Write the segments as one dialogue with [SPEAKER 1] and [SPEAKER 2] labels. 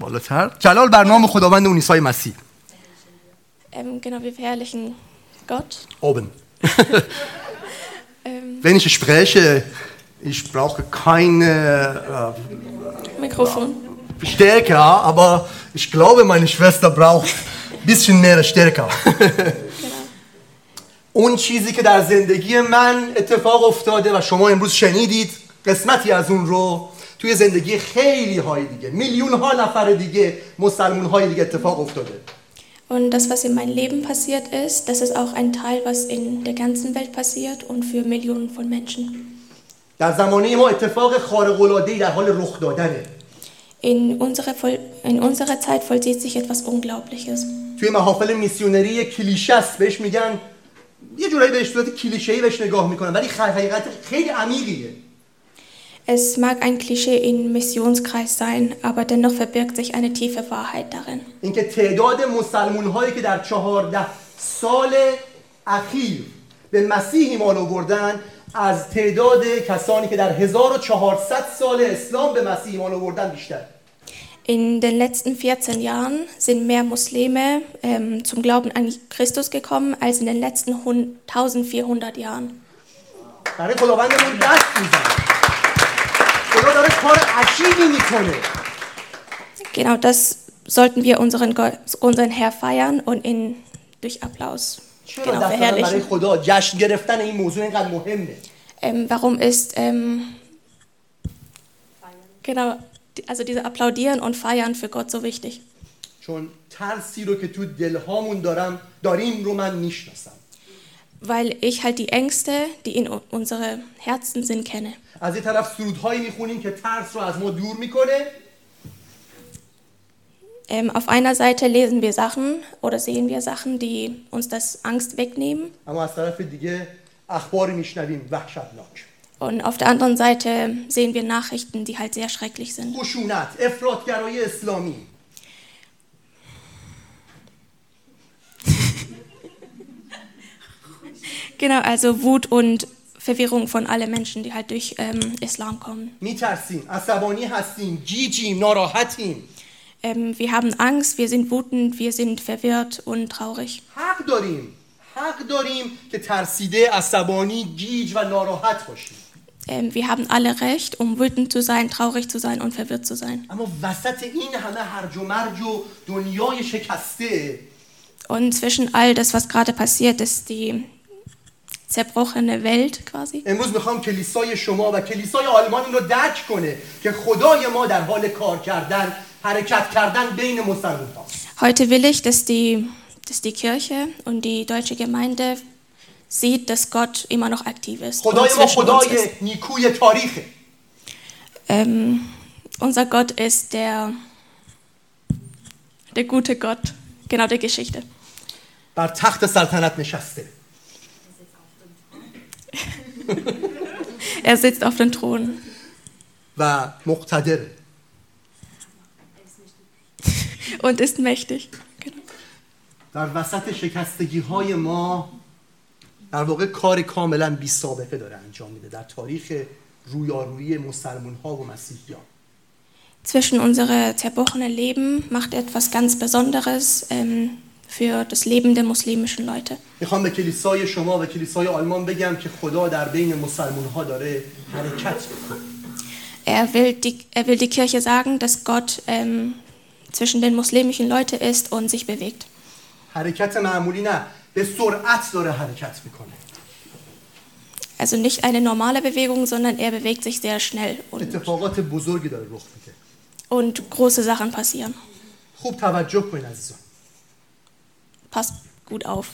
[SPEAKER 1] بالاتر جلال بر نام خداوند اون عیسی مسیح
[SPEAKER 2] Ähm, genau, wir verherrlichen Gott.
[SPEAKER 1] oben
[SPEAKER 2] Ähm,
[SPEAKER 1] wenn ich spreche ich brauche keine
[SPEAKER 2] Mikrofon.
[SPEAKER 1] äh, Stärke aber ich glaube meine Schwester braucht ein bisschen mehr Stärke. اون چیزی که در زندگی من اتفاق افتاده و شما امروز شنیدید قسمتی از اون رو توی زندگی خیلی های دیگه میلیون ها نفر دیگه مسلمون های دیگه اتفاق افتاده
[SPEAKER 2] Und das, was in meinem Leben passiert ist, das ist auch ein Teil, was in der ganzen Welt passiert und für Millionen von Menschen.
[SPEAKER 1] در زمانه ما اتفاق خارق العاده در حال رخ دادنه
[SPEAKER 2] In unserer, in unserer Zeit vollzieht sich etwas Unglaubliches.
[SPEAKER 1] توی محافل میسیونری کلیشه است بهش میگن یه جورایی بهش صورت کلیشه‌ای بهش نگاه می‌کنن ولی حقیقت خیلی عمیقیه
[SPEAKER 2] Es mag ein Klischee im Missionskreis sein, aber dennoch verbirgt sich eine tiefe Wahrheit darin.
[SPEAKER 1] اینکه تعداد مسلمون هایی که در چهارده سال اخیر به مسیح ایمان آوردن از تعداد کسانی که در 1400 سال اسلام به مسیح ایمان آوردن بیشتر
[SPEAKER 2] In den letzten 14 Jahren sind mehr Muslime ähm, zum Glauben an Christus gekommen als in den letzten 100 1400 Jahren.
[SPEAKER 1] برای خداوندمون دست میزنه خدا داره کار عجیبی میکنه
[SPEAKER 2] Genau das sollten wir unseren, Go- unseren Herr feiern und ihn durch Applaus
[SPEAKER 1] چرا
[SPEAKER 2] genau,
[SPEAKER 1] دست برای
[SPEAKER 2] verherrlichen.
[SPEAKER 1] خدا جشن گرفتن این موضوع اینقدر مهمه
[SPEAKER 2] Ähm, warum ist ähm, genau, die- also diese Applaudieren und Feiern für Gott so wichtig?
[SPEAKER 1] چون ترسی رو که تو دلهامون دارم داریم رو من میشناسم
[SPEAKER 2] Weil ich halt die Ängste, die in u- unsere Herzen sind, kenne.
[SPEAKER 1] از این طرف سرودهایی میخونیم که ترس رو از ما دور میکنه
[SPEAKER 2] Ähm, auf einer Seite lesen wir Sachen oder sehen wir Sachen, die uns das Angst wegnehmen.
[SPEAKER 1] اما از طرف دیگه اخباری میشنویم وحشتناک
[SPEAKER 2] Und auf der anderen Seite sehen wir Nachrichten, die halt sehr schrecklich sind.
[SPEAKER 1] خشونت افراطگرایی اسلامی
[SPEAKER 2] Genau, also Wut und Verwirrung von allen Menschen, die halt durch ähm, Islam kommen.
[SPEAKER 1] میترسیم عصبانی هستیم جیجیم ناراحتیم
[SPEAKER 2] Ähm, wir haben Angst, wir sind wütend, wir sind verwirrt und traurig.
[SPEAKER 1] حق داریم حق داریم که ترسیده عصبانی گیج و ناراحت باشیم
[SPEAKER 2] Ähm, wir haben alle Recht, um wütend zu sein, traurig zu sein und verwirrt zu sein.
[SPEAKER 1] اما وسط این همه هرج و مرج و دنیای شکسته
[SPEAKER 2] Und zwischen all das, was gerade passiert, ist die zerbrochene Welt quasi.
[SPEAKER 1] امروز میخوام کلیسای شما و کلیسای آلمان این رو درک کنه که خدای ما در حال کار کردن حرکت کردن بین مسلمان هاست
[SPEAKER 2] Heute will ich, dass die, dass die Kirche und die deutsche Gemeinde sieht, dass Gott immer noch aktiv ist. und
[SPEAKER 1] خدای ما
[SPEAKER 2] zwischen uns
[SPEAKER 1] خدای
[SPEAKER 2] ist.
[SPEAKER 1] نیکوی تاریخه
[SPEAKER 2] Ähm, unser Gott ist der, der gute Gott, genau der Geschichte.
[SPEAKER 1] بر تخت سلطنت نشسته
[SPEAKER 2] Er sitzt auf dem Thron
[SPEAKER 1] و مقتدره
[SPEAKER 2] und ist mächtig. Genau.
[SPEAKER 1] در وسط شکستگی های ما در واقع کار کاملا بی سابقه داره انجام میده در تاریخ رویارویی مسلمون ها و مسیحیان
[SPEAKER 2] Zwischen unsere zerbrochenen Leben macht er etwas ganz Besonderes ähm, für das Leben der muslimischen Leute.
[SPEAKER 1] میخوام به کلیسای شما و کلیسای آلمان بگم که خدا در بین مسلمون ها داره حرکت میکنه
[SPEAKER 2] Er will die, er will die Kirche sagen, dass Gott ähm, zwischen den muslimischen Leuten ist und sich bewegt.
[SPEAKER 1] حرکت معمولی نه به سرعت داره حرکت میکنه
[SPEAKER 2] Also nicht eine normale Bewegung, sondern er bewegt sich sehr schnell und,
[SPEAKER 1] اتفاقات بزرگی داره رخ میده
[SPEAKER 2] und große Sachen passieren.
[SPEAKER 1] خوب توجه کنید عزیزان
[SPEAKER 2] Passt gut auf.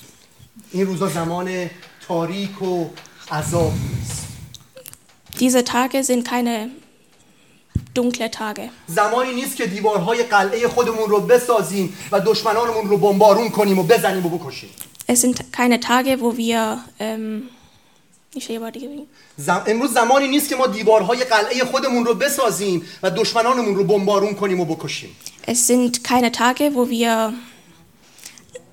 [SPEAKER 1] این روزا زمان تاریک و عذاب نیست
[SPEAKER 2] Diese Tage sind keine dunkle Tage.
[SPEAKER 1] زمانی نیست که دیوارهای قلعه خودمون رو بسازیم و دشمنانمون رو بمبارون کنیم و بزنیم و بکشیم
[SPEAKER 2] Es sind keine Tage, wo wir. Ähm, ich sehe aber die-
[SPEAKER 1] زم... امروز زمانی نیست که ما دیوارهای قلعه خودمون رو بسازیم و دشمنانمون رو بمبارون کنیم و بکشیم
[SPEAKER 2] es sind keine Tage, wo wir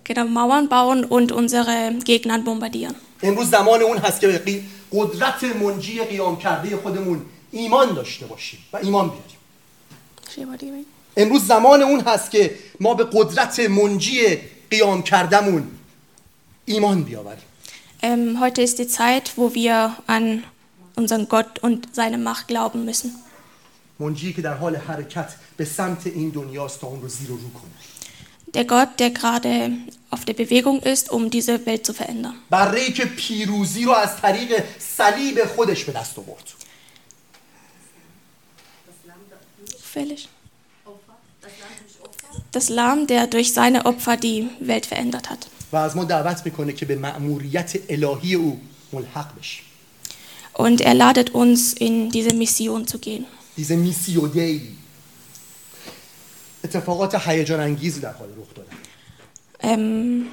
[SPEAKER 2] genau, Mauern bauen und unsere Gegner bombardieren.
[SPEAKER 1] امروز زمان اون هست که به قدرت منجی قیام کرده خودمون ایمان داشته باشیم و ایمان بیاریم امروز زمان اون هست که ما به قدرت منجی قیام کردمون ایمان بیاوریم
[SPEAKER 2] Ähm, heute ist die Zeit, wo wir an unseren Gott und seine Macht glauben müssen.
[SPEAKER 1] منجی که در حال حرکت به سمت این دنیاست تا اون رو زیر و رو کنه
[SPEAKER 2] Der Gott, der gerade auf der Bewegung ist, um diese Welt zu verändern.
[SPEAKER 1] بره که پیروزی رو از طریق صلیب خودش به دست آورد
[SPEAKER 2] Fällig. Das Lamm, der durch seine Opfer die Welt verändert hat.
[SPEAKER 1] و از ما دعوت میکنه که به مأموریت الهی او ملحق بشیم
[SPEAKER 2] Und er ladet uns, in diese Mission zu gehen.
[SPEAKER 1] دیزه میسیو دی اتفاقات هیجان انگیزی در حال رخ دادن
[SPEAKER 2] Ähm,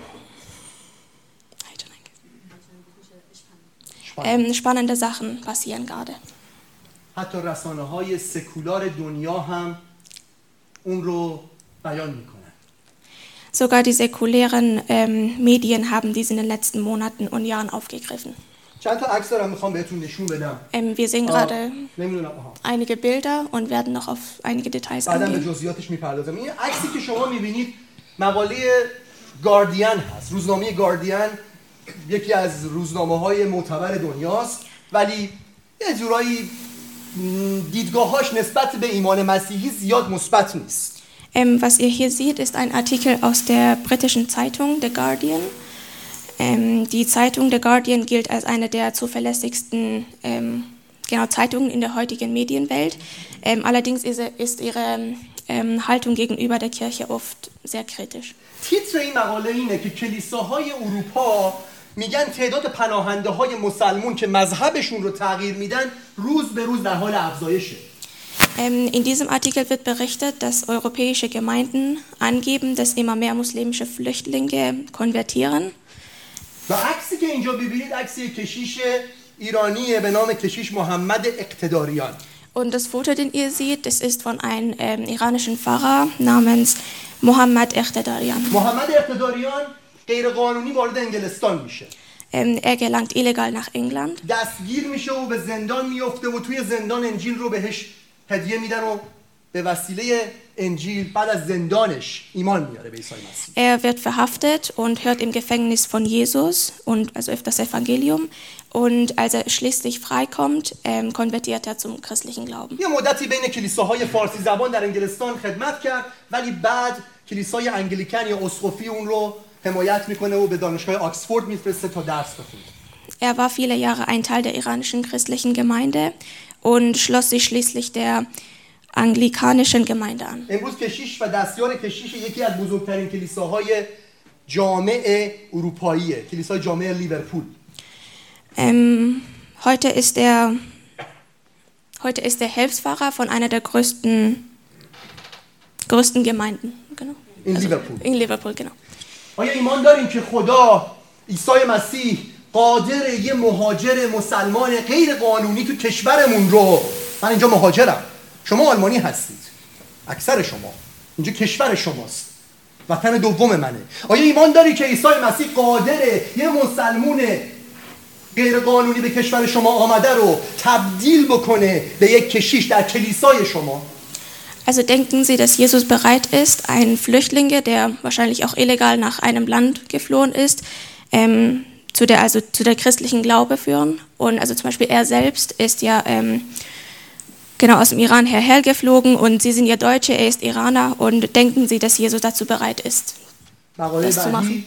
[SPEAKER 2] ähm, spannende Sachen passieren gerade.
[SPEAKER 1] حتی رسانه های سکولار دنیا هم اون رو بیان میکنن
[SPEAKER 2] Sogar die säkulären ähm, Medien haben dies in den letzten Monaten und Jahren aufgegriffen.
[SPEAKER 1] چند تا عکس دارم می‌خوام بهتون نشون بدم
[SPEAKER 2] Ähm, wir sehen
[SPEAKER 1] آه،
[SPEAKER 2] gerade einige Bilder und werden noch auf einige Details
[SPEAKER 1] بعدا به. جزئیاتش می‌پردازم این عکسی که شما می‌بینید مقاله گاردین هست روزنامه گاردین یکی از روزنامه های معتبر دنیاست ولی یه جورایی دیدگاهاش نسبت به ایمان مسیحی زیاد مثبت نیست
[SPEAKER 2] Ähm, was ihr hier seht, ist ein Artikel aus der britischen Zeitung The Guardian. Ähm, die Zeitung The Guardian gilt als eine der zuverlässigsten ähm, genau, Zeitungen in der heutigen Medienwelt. Ähm, allerdings ist, ist ihre ähm, Haltung gegenüber der Kirche oft sehr kritisch.
[SPEAKER 1] تیتر این مقاله اینه که کلیساهای اروپا میگن تعداد پناهنده های مسلمون که مذهبشون رو تغییر میدن روز به روز در حال افزایشه
[SPEAKER 2] Ähm, in diesem Artikel wird berichtet, dass europäische Gemeinden angeben, dass immer mehr muslimische Flüchtlinge konvertieren.
[SPEAKER 1] و عکسی که اینجا ببینید عکس یک کشیش ایرانیه به نام کشیش محمد اقتداریان
[SPEAKER 2] Und das Foto, den ihr seht, das ist von einem ähm, iranischen Pfarrer namens Mohammad Echtedarian.
[SPEAKER 1] محمد اقتداریان غیرقانونی وارد انگلستان میشه
[SPEAKER 2] Ähm, er gelangt illegal nach England.
[SPEAKER 1] دستگیر میشه و به زندان میفته و توی زندان انجیل رو بهش هدیه میدن و به وسیله انجیل بعد از زندانش ایمان میاره به عیسی مسیح
[SPEAKER 2] Er wird verhaftet und hört im Gefängnis von Jesus und also öfters Evangelium. Und als er schließlich freikommt, ähm, konvertiert er zum christlichen Glauben.
[SPEAKER 1] یه مدتی بین کلیساهای فارسی زبان در انگلستان خدمت کرد ولی بعد کلیسای انگلیکن یا اسقفی اون رو حمایت میکنه و به دانشگاه آکسفورد میفرسته تا درس بخونه
[SPEAKER 2] Er war viele Jahre ein Teil der iranischen christlichen Gemeinde und schloss sich schließlich der anglikanischen Gemeinde an.
[SPEAKER 1] امروز کشیش و دستیار کشیش یکی از بزرگترین کلیساهای جامع اروپاییه کلیسای جامع لیورپول
[SPEAKER 2] Ähm, heute, ist er, heute ist er Hilfspfarrer von einer der größten, größten Gemeinden. Genau.
[SPEAKER 1] In Liverpool.
[SPEAKER 2] In Liverpool, genau.
[SPEAKER 1] آیا ایمان داریم که خدا عیسی مسیح قادر یه مهاجر مسلمان غیر قانونی تو کشورمون رو من اینجا مهاجرم شما آلمانی هستید اکثر شما اینجا کشور شماست وطن دوم منه آیا ایمان داری که عیسی مسیح قادره یه مسلمون غیر قانونی به کشور شما آمده رو تبدیل بکنه به یک کشیش در کلیسای شما
[SPEAKER 2] Also denken Sie, dass Jesus bereit ist, einen Flüchtlinge, der wahrscheinlich auch illegal nach einem Land geflohen ist, ähm, zu der also zu der christlichen Glaube führen? Und also zum Beispiel er selbst ist ja ähm, genau aus dem Iran herher geflogen und Sie sind ja Deutsche, er ist Iraner und denken Sie, dass Jesus dazu bereit ist?
[SPEAKER 1] مقاله
[SPEAKER 2] دست تو
[SPEAKER 1] بعدی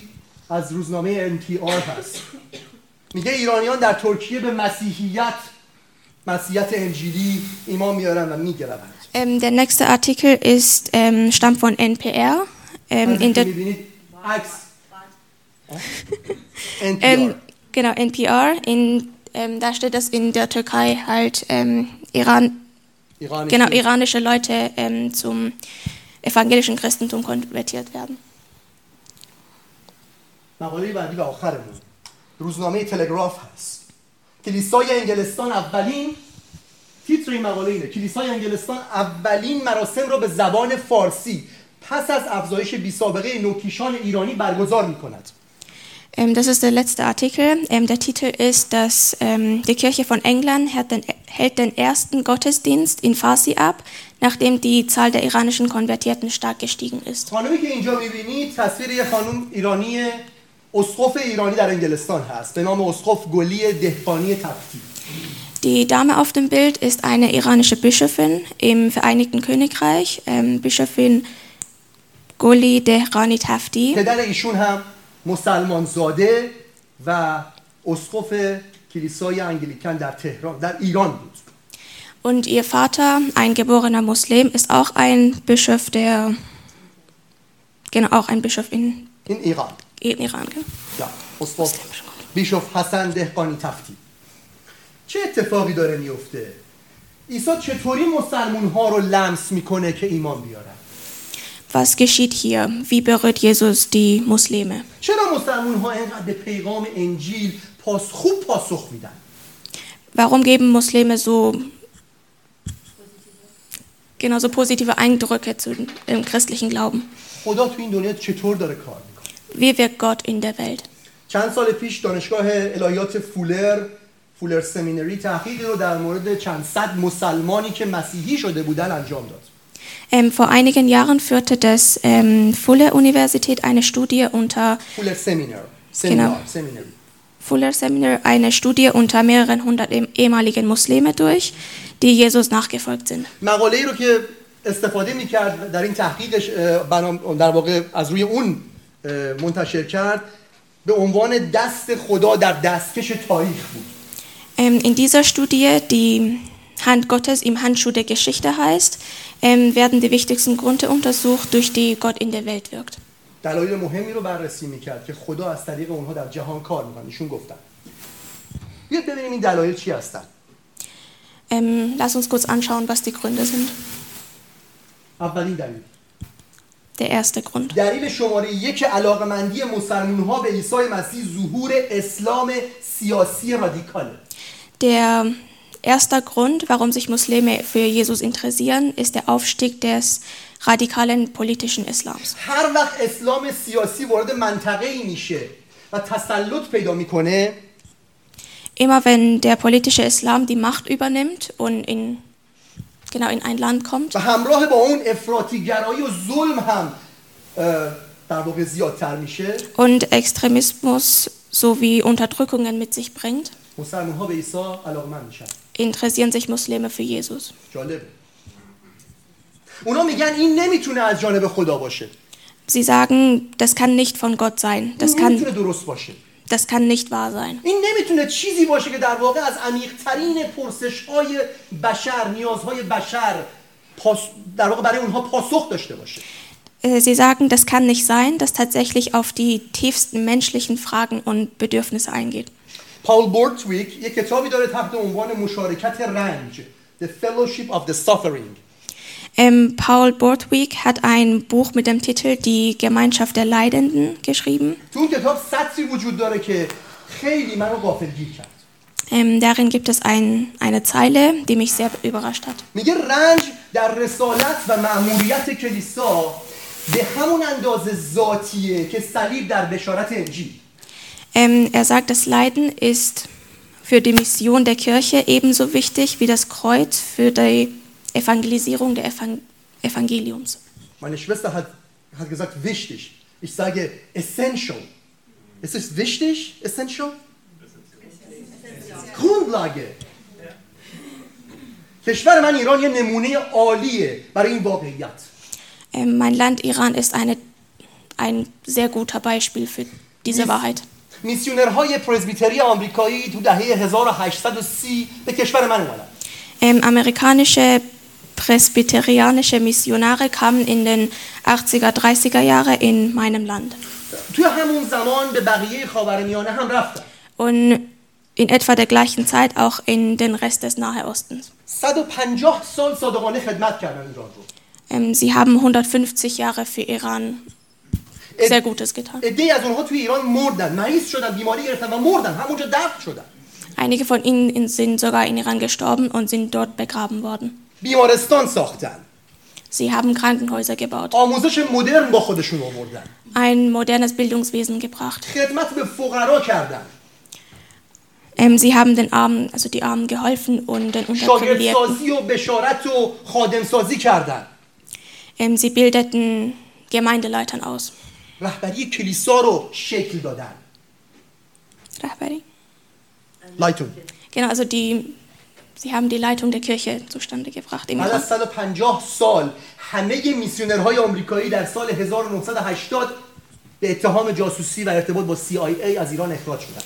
[SPEAKER 1] از روزنامه NPR هست میگه ایرانیان در ترکیه به مسیحیت مسیحیت انجیلی ایمان میارن و میگروند
[SPEAKER 2] Ähm, der nächste Artikel ist, ähm, stammt von NPR. Ähm, in der,
[SPEAKER 1] میبینید عکس NPR
[SPEAKER 2] ähm, genau, NPR. In, ähm, da steht, dass in der Türkei halt ähm, Iran,
[SPEAKER 1] ایرانی
[SPEAKER 2] genau, iranische Leute ähm, zum evangelischen Christentum konvertiert werden.
[SPEAKER 1] مقاله بعدی و آخرمون. روزنامه تلگراف هست. کلیسای انگلستان اولین تیتر این مقاله اینه. کلیسای انگلستان اولین مراسم را به زبان فارسی پس از افزایش بی سابقه نوکیشان ایرانی برگزار می کند
[SPEAKER 2] das ist der letzte Artikel. Ähm, der Titel ist, dass ähm, die Kirche von England hält den, hält den ersten Gottesdienst in Farsi ab, nachdem die Zahl der iranischen Konvertierten stark gestiegen ist.
[SPEAKER 1] خانومی که اینجا میبینید تصویر یه خانم ایرانی اسقف ایرانی در انگلستان هست به نام اسقف گلی دهقانی تفتی
[SPEAKER 2] Die Dame auf dem Bild ist eine iranische Bischöfin im Vereinigten Königreich, ähm, Bischöfin Goli Dehrani Tafti.
[SPEAKER 1] پدر ایشون هم مسلمان زاده و اسقف کلیسای انگلیکن در تهران در ایران بود.
[SPEAKER 2] Und ihr Vater, ein geborener Muslim, ist auch ein Bischof der, genau, auch ein Bischof in,
[SPEAKER 1] این ایران
[SPEAKER 2] in Iran. Gell?
[SPEAKER 1] اسقف بیشوف حسن دهقانی تفتی چه اتفاقی داره میفته عیسی چطوری مسلمون ها رو لمس می‌کنه که ایمان بیارن؟
[SPEAKER 2] Was geschieht hier? Wie berührt Jesus die Muslime?
[SPEAKER 1] چرا مسلمون ها اینقدر به پیغام انجیل پاس خوب پاسخ میدن
[SPEAKER 2] Warum geben Muslime so, genau, so positive Eindrücke zu dem christlichen Glauben?
[SPEAKER 1] خدا تو این دنیا چطور داره کار میکنه
[SPEAKER 2] Wie wirkt Gott in der Welt?
[SPEAKER 1] چند سال پیش دانشگاه الهیات فولر فولر سمینری تحقیقی رو در مورد چند صد مسلمانی که مسیحی شده بودن انجام داد
[SPEAKER 2] Ähm, vor einigen Jahren führte das ähm, Fuller-Universität eine Studie unter
[SPEAKER 1] فولر سمینر سمینار
[SPEAKER 2] Genau.
[SPEAKER 1] سمینری
[SPEAKER 2] Fuller Seminar eine Studie unter mehreren hundert ehm- ehemaligen Muslime durch, die Jesus nachgefolgt sind.
[SPEAKER 1] مقاله ای رو که استفاده میکرد در این تحقیقش اه، بنام- در واقع از روی اون اه، منتشر کرد به عنوان دست خدا در دستکش تاریخ بود
[SPEAKER 2] Ähm, in dieser Studie, die Hand Gottes im Handschuh der Geschichte heißt, ähm, werden die wichtigsten Gründe untersucht, durch die Gott in der Welt wirkt.
[SPEAKER 1] دلایل مهمی رو بررسی میکرد که خدا از طریق اونها در جهان کار میکنه ایشون گفتن بیاد ببینیم این دلایل چی هستن
[SPEAKER 2] Ähm, lass uns kurz anschauen, was die Gründe sind.
[SPEAKER 1] اولین دلیل
[SPEAKER 2] Der erste Grund.
[SPEAKER 1] دلیل شماره یک علاقمندی مسلمون ها به عیسی مسیح ظهور اسلام سیاسی رادیکاله
[SPEAKER 2] Der erste Grund, warum sich Muslime für Jesus interessieren, ist der Aufstieg des radikalen politischen Islams.
[SPEAKER 1] هر وقت اسلام سیاسی وارد منطقه ای میشه و تسلط پیدا میکنه
[SPEAKER 2] Immer wenn der politische Islam die Macht übernimmt und in, genau in ein Land kommt
[SPEAKER 1] و همراه با اون افراطیگرایی و ظلم هم اه، در واقع زیادتر میشه
[SPEAKER 2] und Extremismus sowie Unterdrückungen mit sich bringt,
[SPEAKER 1] مسلمان ها به عیسی علاقمند میشن
[SPEAKER 2] interessieren sich Muslime für Jesus. Sie sagen, das kann nicht von Gott sein. Das kann, das kann nicht wahr sein. Äh, sie sagen, das kann nicht sein, dass tatsächlich auf die tiefsten menschlichen Fragen und Bedürfnisse eingeht.
[SPEAKER 1] پاول بورتویک یک کتابی داره تحت عنوان مشارکت رنج The Fellowship of the Suffering
[SPEAKER 2] Ähm, Paul Borthwick hat ein Buch mit dem Titel Die Gemeinschaft der Leidenden geschrieben.
[SPEAKER 1] تو اون کتاب سطری وجود داره که خیلی منو غافلگیر کرد
[SPEAKER 2] Ähm, darin gibt es ein, eine Zeile, die mich sehr überrascht hat.
[SPEAKER 1] میگه رنج در رسالت و مأموریت کلیسا به همون اندازه ذاتیه که صلیب در بشارت انجیل
[SPEAKER 2] Ähm, er sagt, das Leiden ist für die Mission der Kirche ebenso wichtig wie das Kreuz für die Evangelisierung der Evang Evangeliums.
[SPEAKER 1] Meine Schwester hat, hat gesagt, wichtig. Ich sage essential. Ist es wichtig? Essential? Grundlage. کشور من ایران یه نمونه عالیه برای این واقعیت
[SPEAKER 2] Ähm, mein Land Iran ist eine, ein sehr guter Beispiel für diese Wahrheit.
[SPEAKER 1] میسیونرهای پرزبیتری آمریکایی تو دهه 1830 به کشور من اومدن
[SPEAKER 2] Ähm, amerikanische presbyterianische Missionare kamen in den 80er, 30er Jahre in meinem Land.
[SPEAKER 1] توی همون زمان به بقیه خاورمیانه هم رفتن
[SPEAKER 2] Und in etwa der gleichen Zeit auch in den Rest des Nahe Ostens.
[SPEAKER 1] 150 سال صادقانه خدمت کردن ایران رو
[SPEAKER 2] Ähm, sie haben 150 Jahre für Iran sehr Gutes getan. Einige von ihnen sind sogar in Iran gestorben und sind dort begraben worden. Sie haben Krankenhäuser gebaut. Ein modernes Bildungswesen gebracht. Ähm, sie haben den Armen, also die Armen geholfen und den Unterprivilegierten. Ähm, sie bildeten Gemeindeleitern aus.
[SPEAKER 1] رهبری کلیسا رو شکل دادن
[SPEAKER 2] Rahbari?
[SPEAKER 1] لایتون
[SPEAKER 2] Genau, also die, sie haben die Leitung der Kirche zustande gebracht. Im
[SPEAKER 1] بعد. از 150 سال همه میسیونرهای آمریکایی در سال 1980 به اتهام جاسوسی و ارتباط با CIA از ایران اخراج شدن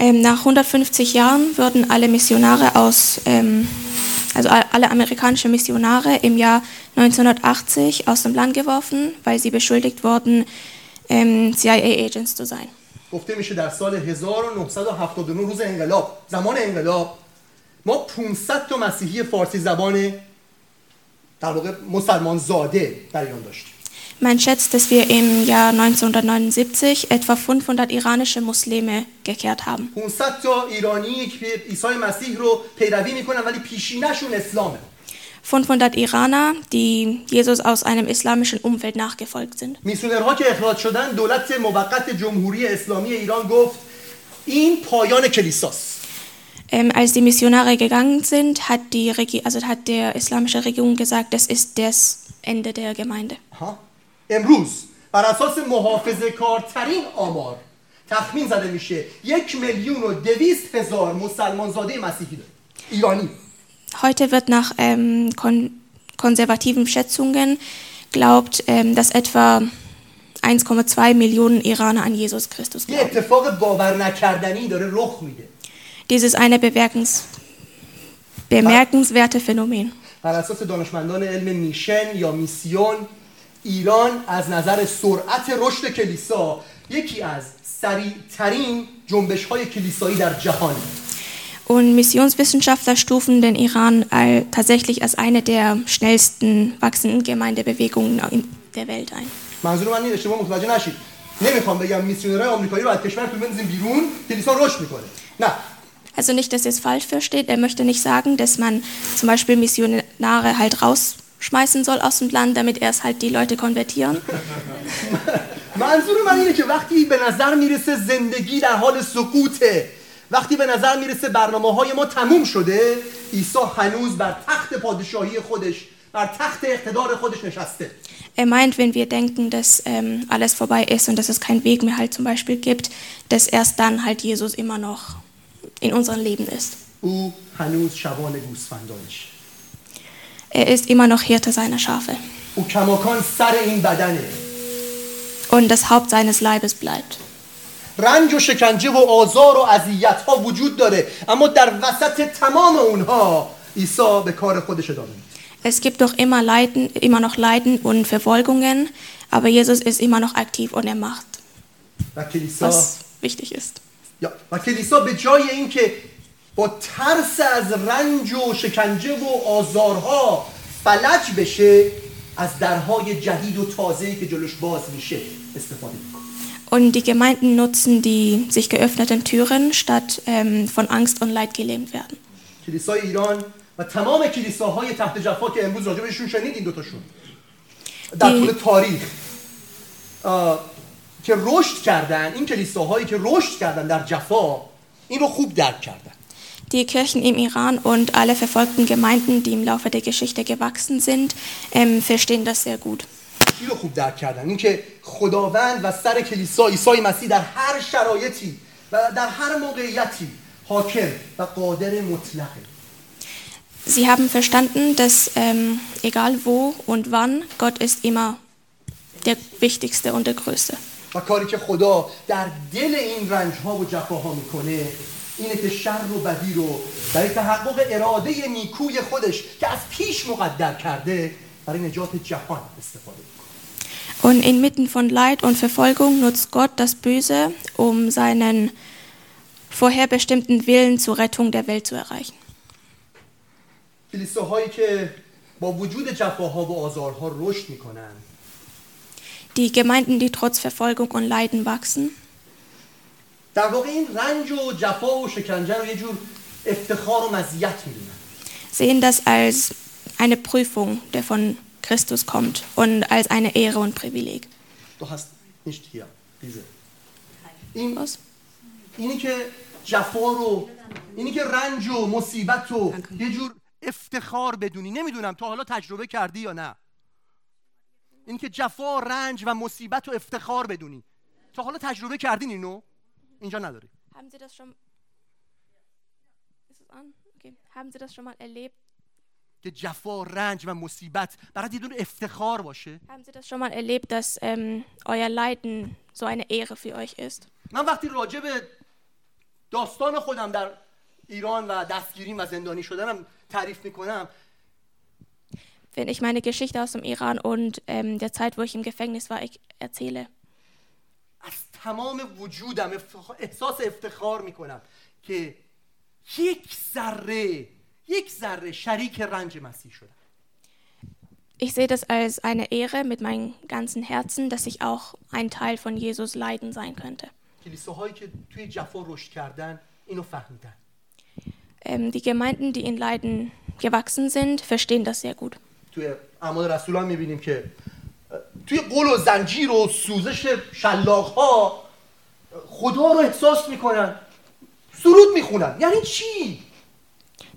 [SPEAKER 2] Ähm, nach 150 Jahren wurden alle Missionare aus, ähm, also a- alle amerikanische Missionare im Jahr 1980 aus dem Land geworfen, weil sie beschuldigt wurden, ähm, CIA-Agents zu sein.
[SPEAKER 1] گفته میشه در سال 1979 روز انقلاب زمان انقلاب ما 500 تا مسیحی فارسی زبان در واقع مسلمان زاده در ایران داشتیم
[SPEAKER 2] Man schätzt, dass wir im Jahr 1979 etwa 500 iranische Muslime gekehrt haben.
[SPEAKER 1] 500 تا ایرانی که عیسی مسیح رو پیروی میکنن ولی پیشینشون اسلامه
[SPEAKER 2] 500 Iraner, die Jesus aus einem islamischen Umfeld nachgefolgt sind.
[SPEAKER 1] میسیونرها که اخراج شدن دولت موقت جمهوری اسلامی ایران گفت این پایان کلیساست
[SPEAKER 2] Ähm, als die Missionare gegangen sind, hat, die Regi also hat der islamische Regierung gesagt, das ist das Ende der Gemeinde.
[SPEAKER 1] ها. امروز بر اساس محافظه کارترین آمار تخمین زده میشه یک میلیون و دویست هزار مسلمان زاده مسیحی داره ایرانی
[SPEAKER 2] Heute wird nach ähm, kon konservativen Schätzungen glaubt, ähm, dass etwa 1,2 Millionen Iraner an Jesus Christus
[SPEAKER 1] یه
[SPEAKER 2] glauben.
[SPEAKER 1] اتفاق باور نکردنی داره رخ میده
[SPEAKER 2] Dies ist eine bemerkens bemerkenswerte Phänomen.
[SPEAKER 1] بر اساس دانشمندان علم میشن یا میسیون ایران از نظر سرعت رشد کلیسا یکی از سریعترین جنبش های کلیسایی در جهان
[SPEAKER 2] Und Missionswissenschaftler stufen den Iran all, tatsächlich als eine der schnellsten wachsenden Gemeindebewegungen in der Welt ein.
[SPEAKER 1] منظور من این اشتباه متوجه نشید نمیخوام بگم میسیونرهای آمریکایی رو از کشورتون بنزین بیرون کلیسا رشد میکنه نه
[SPEAKER 2] Also nicht, dass ihr es falsch versteht. Er möchte nicht sagen, dass man zum Beispiel Missionare halt rausschmeißen soll aus dem Land, damit erst halt die Leute konvertieren.
[SPEAKER 1] منظور من اینه که وقتی به نظر میرسه زندگی در حال سقوطه وقتی به نظر میرسه برنامه های ما تموم شده عیسی هنوز بر تخت پادشاهی خودش بر تخت اقتدار خودش نشسته
[SPEAKER 2] Er meint, wenn wir denken, dass ähm, alles vorbei ist und dass es keinen Weg mehr halt zum Beispiel gibt, dass erst dann halt Jesus immer noch in unserem Leben ist.
[SPEAKER 1] او هنوز شبان گوسفندانش
[SPEAKER 2] Er ist immer noch Hirte seiner Schafe
[SPEAKER 1] او کماکان سر این بدنه
[SPEAKER 2] und das Haupt seines Leibes bleibt.
[SPEAKER 1] رنج و شکنجه و آزار و اذیت ها وجود داره اما در وسط تمام اونها عیسی به کار خودش ادامه میده
[SPEAKER 2] Es gibt doch immer Leiden, immer noch Leiden und Verfolgungen, aber Jesus ist immer noch aktiv und er macht,
[SPEAKER 1] و کلیسا
[SPEAKER 2] was wichtig ist.
[SPEAKER 1] یا و کلیسا به جای اینکه با ترس از رنج و شکنجه و آزارها فلج بشه از درهای جدید و تازه‌ای که جلوش باز میشه استفاده می‌کنه.
[SPEAKER 2] Und die Gemeinden nutzen die sich geöffneten Türen, statt ähm, von Angst und Leid gelähmt werden.
[SPEAKER 1] کلیسای ایران و تمام کلیساهای تحت جفا که امروز راجع بهشون شنید این دوتاشون در طول تاریخ که رشد کردن این کلیساهایی که رشد کردن در جفا این رو خوب درک کردن.
[SPEAKER 2] Die Kirchen im Iran und alle verfolgten Gemeinden, die im Laufe der Geschichte gewachsen sind, ähm, verstehen das sehr gut.
[SPEAKER 1] چی رو خوب درک کردن اینکه خداوند و سر کلیسا عیسی مسیح در هر شرایطی و در هر موقعیتی حاکم و قادر مطلقه
[SPEAKER 2] Sie haben verstanden, dass ähm, egal wo und wann, Gott ist immer der Wichtigste und der Größte.
[SPEAKER 1] و کاری که خدا در دل این رنج ها و جفاها میکنه اینه که شر و بدی رو برای تحقق اراده نیکوی خودش که از پیش مقدر کرده برای نجات جهان استفاده میکنه
[SPEAKER 2] Und inmitten von Leid und Verfolgung nutzt Gott das Böse, um seinen vorherbestimmten Willen zur Rettung der Welt zu erreichen.
[SPEAKER 1] کلیساهایی که با وجود جفاها و آزارها رشد میکنن
[SPEAKER 2] Die Gemeinden, die trotz Verfolgung und Leiden wachsen,
[SPEAKER 1] در واقع این رنج و جفا و شکنجه رو یه جور افتخار و مزیت می‌دونن.
[SPEAKER 2] Sehen das als eine Prüfung, der von Christus kommt und als eine Ehre und Privileg.
[SPEAKER 1] Du hast nicht hier diese. این
[SPEAKER 2] Was?
[SPEAKER 1] اینی که جفا رو اینی که رنج و مصیبت رو یه جور افتخار بدونی نمی‌دونم تا حالا تجربه کردی یا نه اینی که جفا رنج و مصیبت و افتخار بدونی تا حالا تجربه کردین اینو اینجا نداری
[SPEAKER 2] Haben Sie das schon? Ist es an? Okay. Haben Sie das schon mal erlebt?
[SPEAKER 1] که جفا رنج و مصیبت برات یه دور افتخار باشه
[SPEAKER 2] Haben Sie das schon mal erlebt, dass ähm, euer Leiden so eine Ehre für euch ist?
[SPEAKER 1] من وقتی راجع به داستان خودم در ایران و دستگیریم و زندانی شدنم تعریف میکنم
[SPEAKER 2] Wenn ich meine Geschichte aus dem Iran und ähm, der Zeit, wo ich im Gefängnis war, ich erzähle,
[SPEAKER 1] از تمام وجودم افتخ- احساس افتخار میکنم که یک ذره یک ذره شریک رنج مسیح شدم
[SPEAKER 2] ich sehe das als eine Ehre mit meinem ganzen Herzen, dass ich auch ein Teil von Jesus Leiden sein könnte.
[SPEAKER 1] کلیساهایی که توی جفا رشد کردن اینو فهمیدن
[SPEAKER 2] Ähm, die Gemeinden, die in Leiden gewachsen sind, verstehen das sehr gut.
[SPEAKER 1] توی اعمال رسولان میبینیم که اه، توی قل و زنجیر و سوزش شلاق ها خدا رو احساس میکنن سرود میخونن یعنی چی؟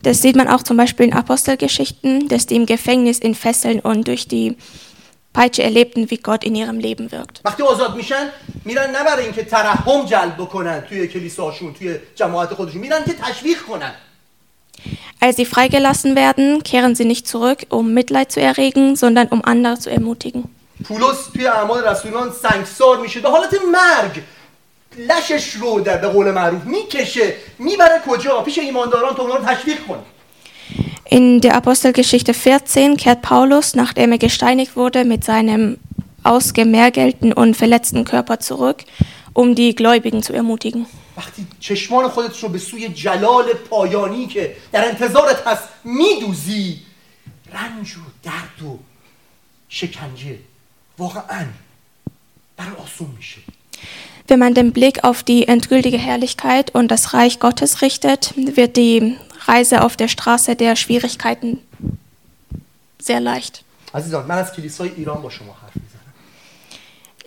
[SPEAKER 2] Das sieht man auch zum Beispiel in Apostelgeschichten, dass die im Gefängnis in Fesseln und durch die Peitsche erlebten, wie Gott in ihrem Leben wirkt.
[SPEAKER 1] وقتی آزاد میشن میرن نه برای اینکه ترحم جلب بکنن توی کلیساشون توی جماعت خودشون میرن که تشویق کنن
[SPEAKER 2] Als sie freigelassen werden, kehren sie nicht zurück, um Mitleid zu erregen, sondern um andere zu ermutigen.
[SPEAKER 1] پولس توی اعمال رسولان سنگسار میشه به حالت مرگ. لشش رو در به قول معروف می‌کشه. می‌بره کجا؟ پیش ایمانداران تا اونا رو تشویق کنه.
[SPEAKER 2] In der Apostelgeschichte 14 kehrt Paulus, nachdem er gesteinigt wurde, mit seinem ausgemergelten und verletzten Körper zurück, um die Gläubigen zu ermutigen.
[SPEAKER 1] وقتی چشمان خودت رو به سوی جلال پایانی که در انتظارت هست میدوزی رنج و درد و شکنجه واقعا برای آسون میشه
[SPEAKER 2] Wenn man den Blick auf die endgültige Herrlichkeit und das Reich Gottes richtet, wird die Reise auf der Straße der Schwierigkeiten sehr leicht.
[SPEAKER 1] عزیزان من از کلیسای ایران با شما حرف میزنم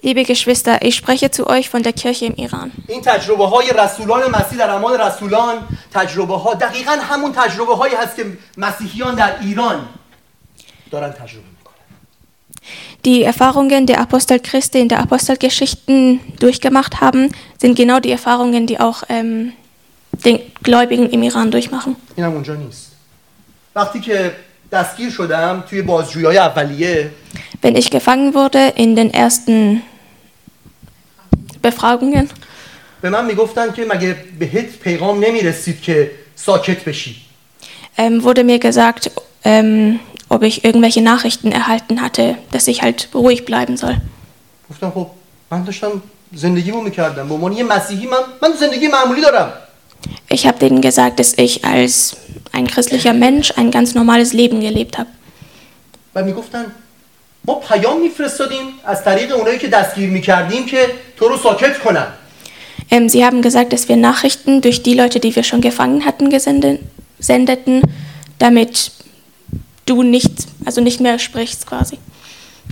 [SPEAKER 2] Liebe Geschwister, ich spreche zu euch von der Kirche im Iran.
[SPEAKER 1] این تجربه های رسولان مسیح در اعمال رسولان تجربه ها دقیقا همون تجربه هایی هست که مسیحیان در ایران دارن تجربه میکنن
[SPEAKER 2] Die Erfahrungen der Apostel Christi in der Apostelgeschichten durchgemacht haben, sind genau die Erfahrungen, die auch ähm, den Gläubigen im Iran durchmachen.
[SPEAKER 1] اینم اونجا نیست وقتی که دستگیر شدم توی بازجویی اولیه
[SPEAKER 2] Wenn ich gefangen wurde in den ersten Befragungen,
[SPEAKER 1] به من میگفتن که مگه بهت پیغام نمیرسید که ساکت بشی
[SPEAKER 2] ähm, wurde mir gesagt, ähm, ob ich irgendwelche Nachrichten erhalten hatte, dass ich halt ruhig bleiben soll.
[SPEAKER 1] گفتم خب من داشتم زندگیمو میکردم به عنوان یه مسیحی من من زندگی معمولی دارم
[SPEAKER 2] Ich habe denen gesagt, dass ich als ein christlicher Mensch ein ganz normales Leben gelebt habe.
[SPEAKER 1] و میگفتن ما پیام میفرستادیم از طریق اونایی که دستگیر میکردیم که تو رو ساکت کنن
[SPEAKER 2] Ähm, sie haben gesagt, dass wir Nachrichten durch die Leute, die wir schon gefangen hatten, gesendet, sendeten, damit du nicht, also nicht mehr sprichst quasi.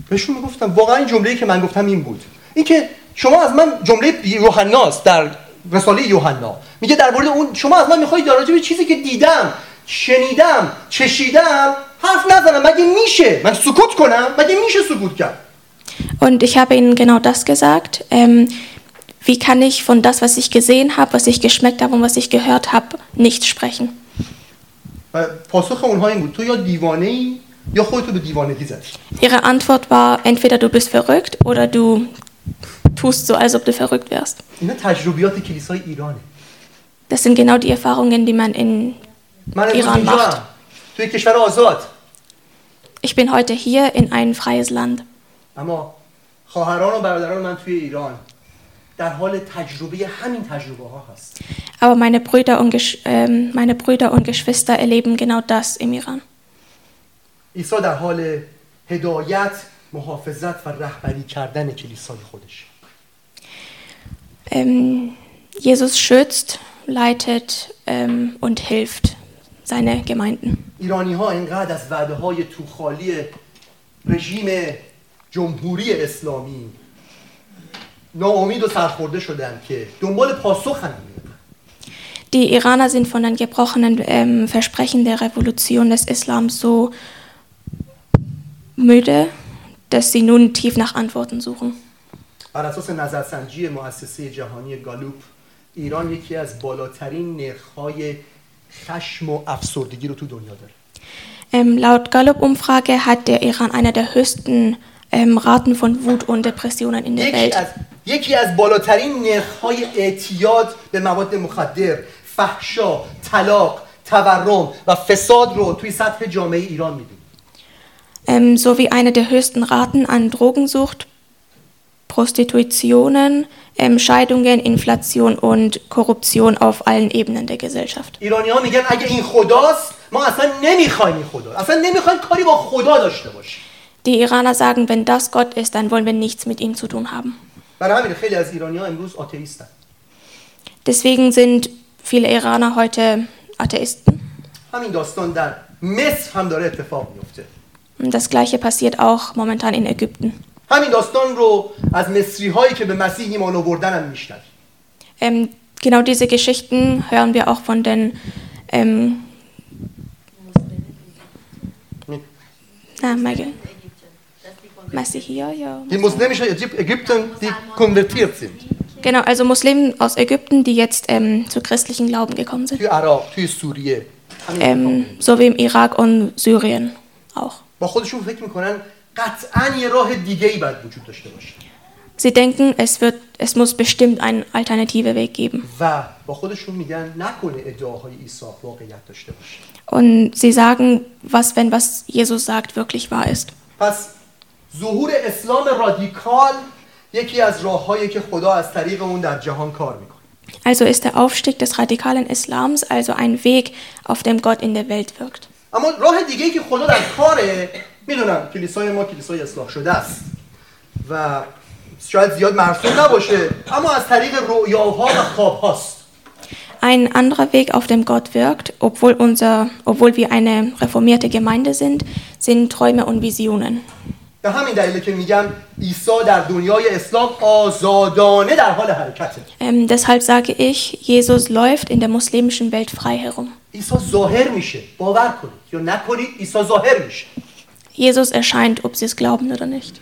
[SPEAKER 1] بهشون میگفتم واقعا این جمله‌ای که من گفتم این بود اینکه شما از من جمله یوحناست در رساله یوحنا میگه در مورد اون شما از من میخواید در راجع به چیزی که دیدم شنیدم چشیدم حرف نزنم مگه میشه من سکوت کنم مگه میشه سکوت کرد
[SPEAKER 2] Und ich habe ihnen genau das gesagt. Ähm, wie kann ich von das, was ich gesehen habe, was ich geschmeckt habe und was ich gehört habe, nicht sprechen?
[SPEAKER 1] و پاسخ اونها این بود تو یا دیوانه ای یا خودتو به دیوانگی زدی
[SPEAKER 2] Ihre Antwort war, entweder du bist verrückt oder du tust so, als ob du verrückt wärst.
[SPEAKER 1] اینا تجربیات کلیسای ایرانه
[SPEAKER 2] Das sind genau die Erfahrungen, die man in...
[SPEAKER 1] من امروز
[SPEAKER 2] ایران
[SPEAKER 1] اینجا
[SPEAKER 2] macht.
[SPEAKER 1] توی کشور آزاد
[SPEAKER 2] Ich bin heute hier in ein freies Land.
[SPEAKER 1] اما خواهران و برادران من توی ایران در حال تجربه همین تجربه ها هست
[SPEAKER 2] Aber meine Brüder und, Gesch ähm, meine Brüder und Geschwister erleben genau das im Iran.
[SPEAKER 1] عیسی در حال هدایت محافظت و رهبری کردن کلیسای خودش
[SPEAKER 2] Ähm, Jesus schützt, leitet ähm, und hilft seine Gemeinden.
[SPEAKER 1] ایرانی ها اینقدر از وعده های توخالی رژیم جمهوری اسلامی ناامید و سرخورده شدن که دنبال پاسخ هم می‌گردن.
[SPEAKER 2] Die Iraner sind von den gebrochenen ähm, Versprechen der Revolution des Islams so müde, dass sie nun tief nach Antworten suchen.
[SPEAKER 1] بر اساس نظرسنجی مؤسسه جهانی گالوپ ایران یکی از بالاترین نرخ‌های خشم و افسردگی رو تو دنیا داره
[SPEAKER 2] Ähm, laut Gallup-Umfrage hat der Iran eine der höchsten ähm, Raten von Wut und Depressionen in der
[SPEAKER 1] یکی
[SPEAKER 2] Welt.
[SPEAKER 1] از یکی از بالاترین نرخ‌های اعتیاد به مواد مخدر، فحشا، طلاق، تورم و فساد رو توی سطح جامعه ایران می‌بینیم.
[SPEAKER 2] ähm, sowie eine der höchsten Raten an Drogensucht, Prostitutionen, ähm, Scheidungen, Inflation und Korruption auf allen Ebenen der Gesellschaft.
[SPEAKER 1] ایرانی ها میگن اگه این خداست ما اصلا نمی‌خوایم این خدا اصلا نمی‌خوایم کاری با خدا داشته باشیم
[SPEAKER 2] Die Iraner sagen, wenn das Gott ist, dann wollen wir nichts mit ihm zu tun haben. Deswegen sind viele Iraner heute Atheisten. Und das gleiche passiert auch momentan in Ägypten. Ähm, genau diese Geschichten hören wir auch von den ähm, na, ah, Michael.
[SPEAKER 1] Die muslimischen Ägypter, die konvertiert sind.
[SPEAKER 2] Genau, also Muslimen aus Ägypten, die jetzt ähm, zu christlichen Glauben gekommen sind. Ähm, so wie im Irak und Syrien auch. Sie denken, es, wird, es muss bestimmt einen alternativen Weg geben. Und sie sagen, was, wenn was Jesus sagt, wirklich wahr ist.
[SPEAKER 1] پس ظهور اسلام رادیکال یکی از راههایی که خدا از طریق اون در جهان کار میکنه
[SPEAKER 2] Also ist der Aufstieg des radikalen Islams also ein Weg, auf dem Gott in der Welt wirkt.
[SPEAKER 1] اما راه دیگه ای که خدا در کاره میدونم کلیسای ما کلیسای اصلاح شده است و شاید زیاد مرسوم نباشه اما از طریق رؤیاها و خوابهاست
[SPEAKER 2] Ein anderer Weg, auf dem Gott wirkt, obwohl, unser, obwohl wir eine reformierte Gemeinde sind, sind Träume und Visionen.
[SPEAKER 1] به همین دلیله که میگم عیسی در دنیای اسلام آزادانه در حال حرکته
[SPEAKER 2] Ähm, deshalb sage ich, Jesus läuft in der muslimischen Welt frei herum.
[SPEAKER 1] عیسی ظاهر میشه باور کنید یا نکنید عیسی ظاهر میشه
[SPEAKER 2] Jesus erscheint, ob sie es glauben oder nicht.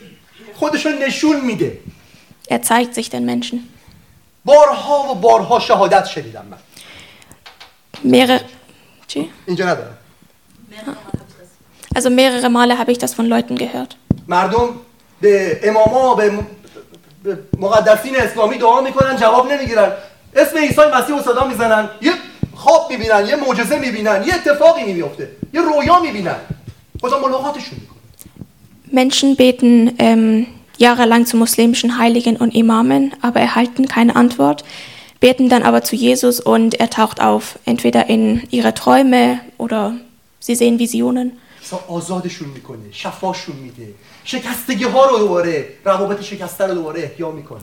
[SPEAKER 1] خودشو نشون میده
[SPEAKER 2] Er zeigt sich den Menschen.
[SPEAKER 1] بارها و بارها شهادت شنیدم من
[SPEAKER 2] Mehrere, Tschü?
[SPEAKER 1] اینجا ندارم
[SPEAKER 2] also mehrere Male habe ich das von Leuten gehört.
[SPEAKER 1] مردم به اماما به م- به مقدسین اسلامی دعا میکنن جواب نمیگیرن اسم عیسی مسیح رو صدا میزنن یه خواب میبینن یه معجزه میبینن یه اتفاقی میفته یه رویا میبینن خدا ملاقاتشون میکنه
[SPEAKER 2] Menschen beten ähm, jahrelang zu muslimischen Heiligen und Imamen, aber erhalten keine Antwort, beten dann aber zu Jesus und er taucht auf, entweder in ihre Träume oder sie sehen Visionen.
[SPEAKER 1] عیسی آزادشون می‌کنه شفاشون میده شکستگی ها رو دوباره روابط شکسته رو دوباره احیا می‌کنه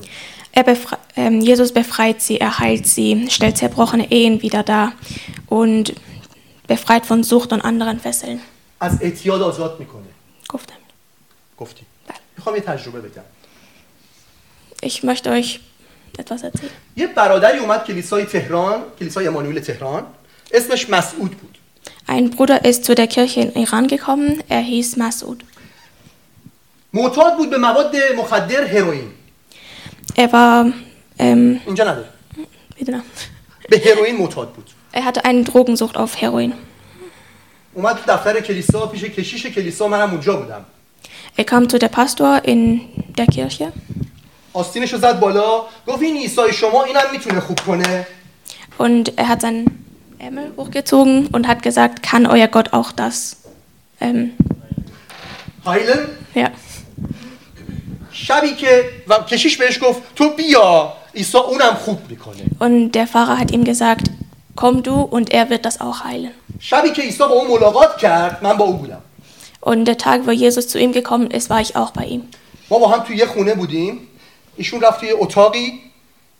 [SPEAKER 2] Er befre ähm, Jesus befreit sie, er heilt sie, stellt zerbrochene Ehen wieder dar und befreit von Sucht und anderen Fesseln.
[SPEAKER 1] از اعتیاد آزاد می‌کنه
[SPEAKER 2] Guftem.
[SPEAKER 1] گفتی می‌خوام یه تجربه بگم
[SPEAKER 2] Ich möchte euch etwas erzählen.
[SPEAKER 1] یه برادری اومد کلیسای تهران کلیسای امانوئل تهران اسمش مسعود بود
[SPEAKER 2] Ein Bruder ist zu der Kirche in Iran gekommen, er hieß Masud.
[SPEAKER 1] معتاد بود به مواد مخدر هروئین
[SPEAKER 2] Er war, ähm,
[SPEAKER 1] اینجا نداره
[SPEAKER 2] wie der Name?
[SPEAKER 1] به هروئین معتاد بود
[SPEAKER 2] er hatte eine Drogensucht auf Heroin.
[SPEAKER 1] اومد تو دفتر کلیسا پیش کشیش کلیسا منم اونجا بودم
[SPEAKER 2] Er kam zu der Pastor in der Kirche
[SPEAKER 1] آستینش رو زد بالا گفت این عیسی شما اینم میتونه خوب کنه
[SPEAKER 2] und er hat seinen Ärmel hochgezogen und hat gesagt, kann euer Gott auch das? Ähm,
[SPEAKER 1] هایلن
[SPEAKER 2] ja.
[SPEAKER 1] شبی که و کشیش بهش گفت تو بیا عیسی اونم خوب میکنه
[SPEAKER 2] Und der Pfarrer hat ihm gesagt, komm du und er wird das auch heilen.
[SPEAKER 1] شبی که عیسی با اون ملاقات کرد من با او بودم
[SPEAKER 2] Und der Tag, wo Jesus zu ihm gekommen ist, war ich auch bei ihm.
[SPEAKER 1] ما با هم توی یه خونه بودیم ایشون رفت توی اتاقی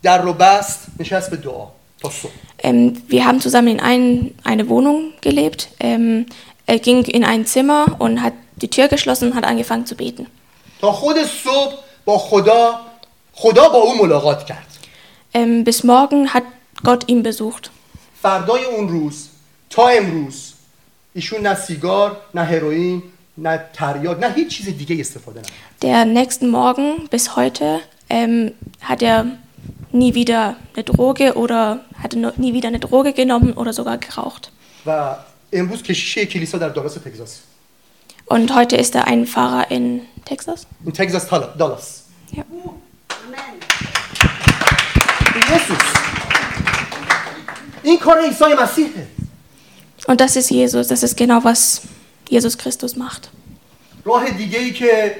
[SPEAKER 1] در رو بست نشست به دعا تا صبح
[SPEAKER 2] Ähm, wir haben zusammen in ein, eine Wohnung gelebt. Ähm, er ging in ein Zimmer und hat die Tür geschlossen und hat angefangen zu beten.
[SPEAKER 1] تا خود صبح با خدا خدا با او ملاقات کرد
[SPEAKER 2] Ähm, bis morgen hat Gott ihn besucht.
[SPEAKER 1] فردای اون روز تا امروز ایشون نه سیگار نه هروئین نه تریاک نه هیچ چیز دیگه استفاده نکرد
[SPEAKER 2] Der nächsten Morgen bis heute ähm, hat er nie wieder eine Droge oder hatte no- nie wieder eine Droge genommen oder sogar geraucht.
[SPEAKER 1] و امروز کشیشه کلیسا در دالاس تگزاس
[SPEAKER 2] Und heute ist er ein Pfarrer in Texas.
[SPEAKER 1] این تگزاس تالا- دالاس
[SPEAKER 2] Ja.
[SPEAKER 1] این یسوس این کار عیسی مسیحه
[SPEAKER 2] Und das ist Jesus. Das ist genau, was Jesus Christus macht.
[SPEAKER 1] راه دیگه ای که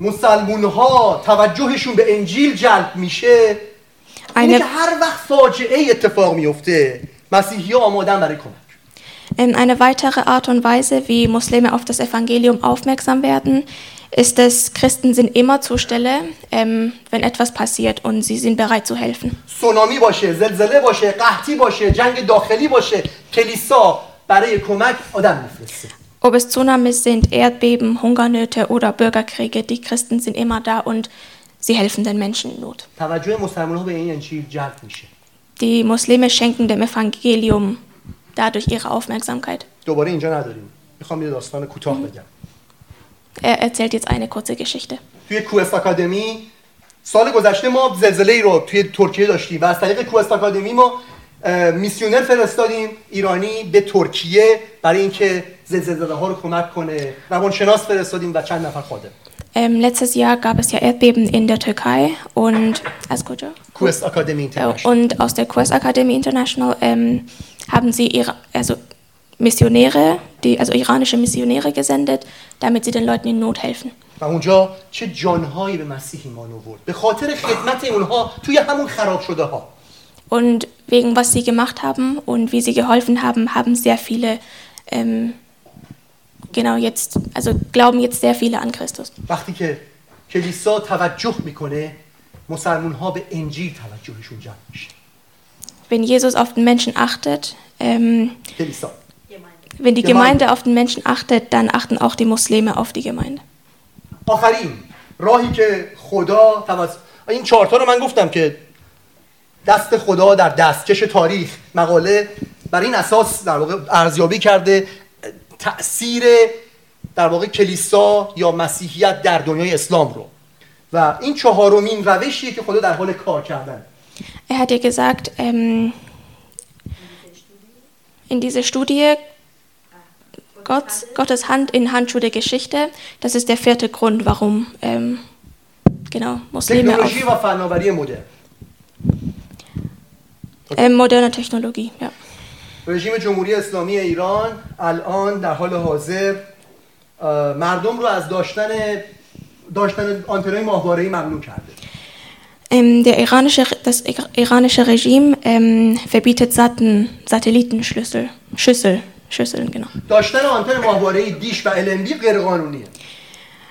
[SPEAKER 1] مسلمون ها توجهشون به انجیل جلب میشه اینه که هر وقت فاجعه اتفاق میفته مسیحی ها آمادن برای کمک
[SPEAKER 2] ähm, eine weitere Art und Weise, wie Muslime auf das Evangelium aufmerksam werden, ist, dass Christen sind immer zur Stelle, ähm, wenn etwas passiert und sie sind bereit zu helfen.
[SPEAKER 1] سونامی باشه زلزله باشه قحطی باشه جنگ داخلی باشه کلیسا برای کمک آدم میفرسته
[SPEAKER 2] Ob es Tsunamis sind, Erdbeben, Hungernöte oder Bürgerkriege, die Christen sind immer da und sie helfen den Menschen in Not.
[SPEAKER 1] توجه مسلمان ها به این انجیل جلب میشه
[SPEAKER 2] Die Muslime schenken dem Evangelium dadurch ihre Aufmerksamkeit.
[SPEAKER 1] دوباره اینجا نداریم میخوام یه داستان کوتاه بگم
[SPEAKER 2] Er erzählt jetzt eine kurze Geschichte.
[SPEAKER 1] توی کوست آکادمی سال گذشته ما زلزله ای رو توی ترکیه داشتیم و از طریق کوست آکادمی ما اه، میسیونر فرستادیم ایرانی به ترکیه برای اینکه زلزله زده ها رو کمک کنه روانشناس فرستادیم و چند نفر خادم
[SPEAKER 2] Ähm, letztes Jahr gab es ja Erdbeben in der Türkei und, als Kujo?
[SPEAKER 1] کوست آکادمی
[SPEAKER 2] Äh,
[SPEAKER 1] اینترنشنال
[SPEAKER 2] und aus der Kursakademie International ähm, haben sie ihre, also Missionäre, die, also iranische Missionäre gesendet, damit sie den Leuten in Not helfen.
[SPEAKER 1] و اونجا چه جانهایی به مسیح ایمان آورد به خاطر خدمت اونها توی همون خراب شده ها
[SPEAKER 2] Und wegen was sie gemacht haben und wie sie geholfen haben, haben sehr viele, ähm, genau jetzt, also glauben jetzt sehr viele an Christus.
[SPEAKER 1] وقتی که کلیسا توجه میکنه مسلمون ها به انجیل توجهشون جلب میشه
[SPEAKER 2] Wenn Jesus auf den Menschen achtet, ähm,
[SPEAKER 1] کلیسا
[SPEAKER 2] wenn die
[SPEAKER 1] Gemeinde.
[SPEAKER 2] Gemeinde auf den Menschen achtet, dann achten auch die Muslime auf die Gemeinde.
[SPEAKER 1] آخرین راهی که خدا توسط این چهارتا رو من گفتم که دست خدا در دستکش تاریخ. مقاله بر این اساس در واقع ارزیابی کرده تاثیر در واقع کلیسا یا مسیحیت در دنیای اسلام رو. و این چهارمین روشیه که خدا در حال کار کردن.
[SPEAKER 2] Er hat ja gesagt, ähm, in dieser Studie Gott, Gottes Hand in Handschuhe der Geschichte, das ist der vierte Grund, warum ähm, genau, Muslime auf ähm, moderne Technologie. Ja.
[SPEAKER 1] رژیم جمهوری اسلامی ایران الان در حال حاضر اه، مردم رو از داشتن داشتن آنتنای ماهواره‌ای ممنوع کرده
[SPEAKER 2] Ähm, der iranische, das iranische Regime ähm, verbietet Satten, Satellitenschlüssel, Schüssel, Schüsseln, genau.
[SPEAKER 1] داشتن آنتن ماهواره‌ای دیش و LNB غیر قانونیه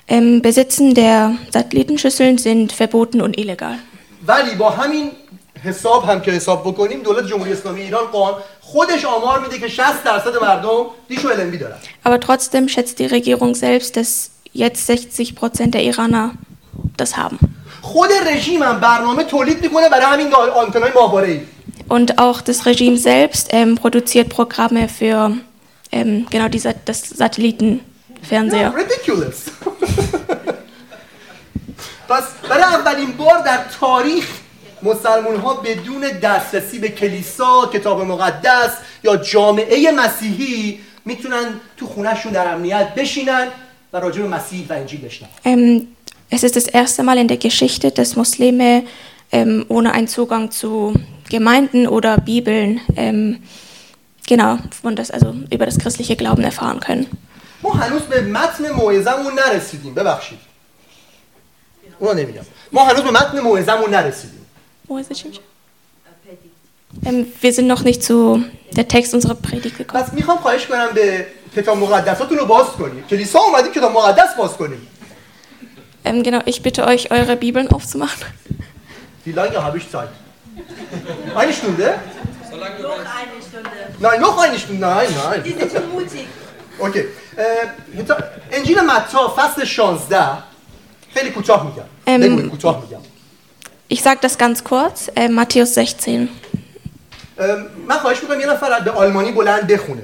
[SPEAKER 2] Ähm, Besitzen der Satellitenschüsseln sind verboten und illegal.
[SPEAKER 1] ولی با همین حساب هم که حساب بکنیم دولت جمهوری اسلامی ایران قان خودش آمار میده که 60 درصد مردم دیش و LNB دارن
[SPEAKER 2] Aber trotzdem schätzt die Regierung selbst, dass jetzt 60 Prozent der Iraner das haben.
[SPEAKER 1] خود رژیم هم برنامه تولید میکنه برای همین آنتنای ماهواره‌ای
[SPEAKER 2] Und auch das Regime selbst ähm, produziert Programme für ähm, genau diese, das Satellitenfernseher.
[SPEAKER 1] ridiculous پس برای اولین بار در تاریخ مسلمون ها بدون دسترسی به کلیسا کتاب مقدس یا جامعه مسیحی می‌تونن تو خونهشون در امنیت بشینن و راجع به مسیح و انجیل بشنن
[SPEAKER 2] Ähm, es ist das erste Mal in der Geschichte, dass Muslime ähm, ohne einen Zugang zu Gemeinden oder Bibeln ähm, genau von das, also über das christliche Glauben erfahren können.
[SPEAKER 1] ما هنوز به متن موعظمون نرسیدیم. ببخشید. اونو نمیگم. ما هنوز به متن موعظمون نرسیدیم.
[SPEAKER 2] Wo ist es, Jimmy? Ähm, wir sind noch nicht zu der Text unserer Predigt gekommen.
[SPEAKER 1] پس میخوام خواهش کنم به کتاب مقدساتون رو باز کنید کلیسا اومدیم کتاب مقدس باز کنیم
[SPEAKER 2] Ähm, genau, ich bitte euch, eure Bibeln aufzumachen.
[SPEAKER 1] Wie lange habe ich Zeit? Eine Stunde?
[SPEAKER 3] Noch eine Stunde.
[SPEAKER 1] Nein, noch eine Stunde. Nein,
[SPEAKER 3] Die
[SPEAKER 1] nein.
[SPEAKER 3] sind zu mutig.
[SPEAKER 1] اوکی اه، تا- انجیل متا فصل 16 خیلی کوتاه میگم
[SPEAKER 2] ام.
[SPEAKER 1] بگوید کوتاه میگم
[SPEAKER 2] Ich sage das ganz kurz. Äh, Matthäus 16.
[SPEAKER 1] ام، من خواهش میکنم یه نفر به آلمانی بلند بخونه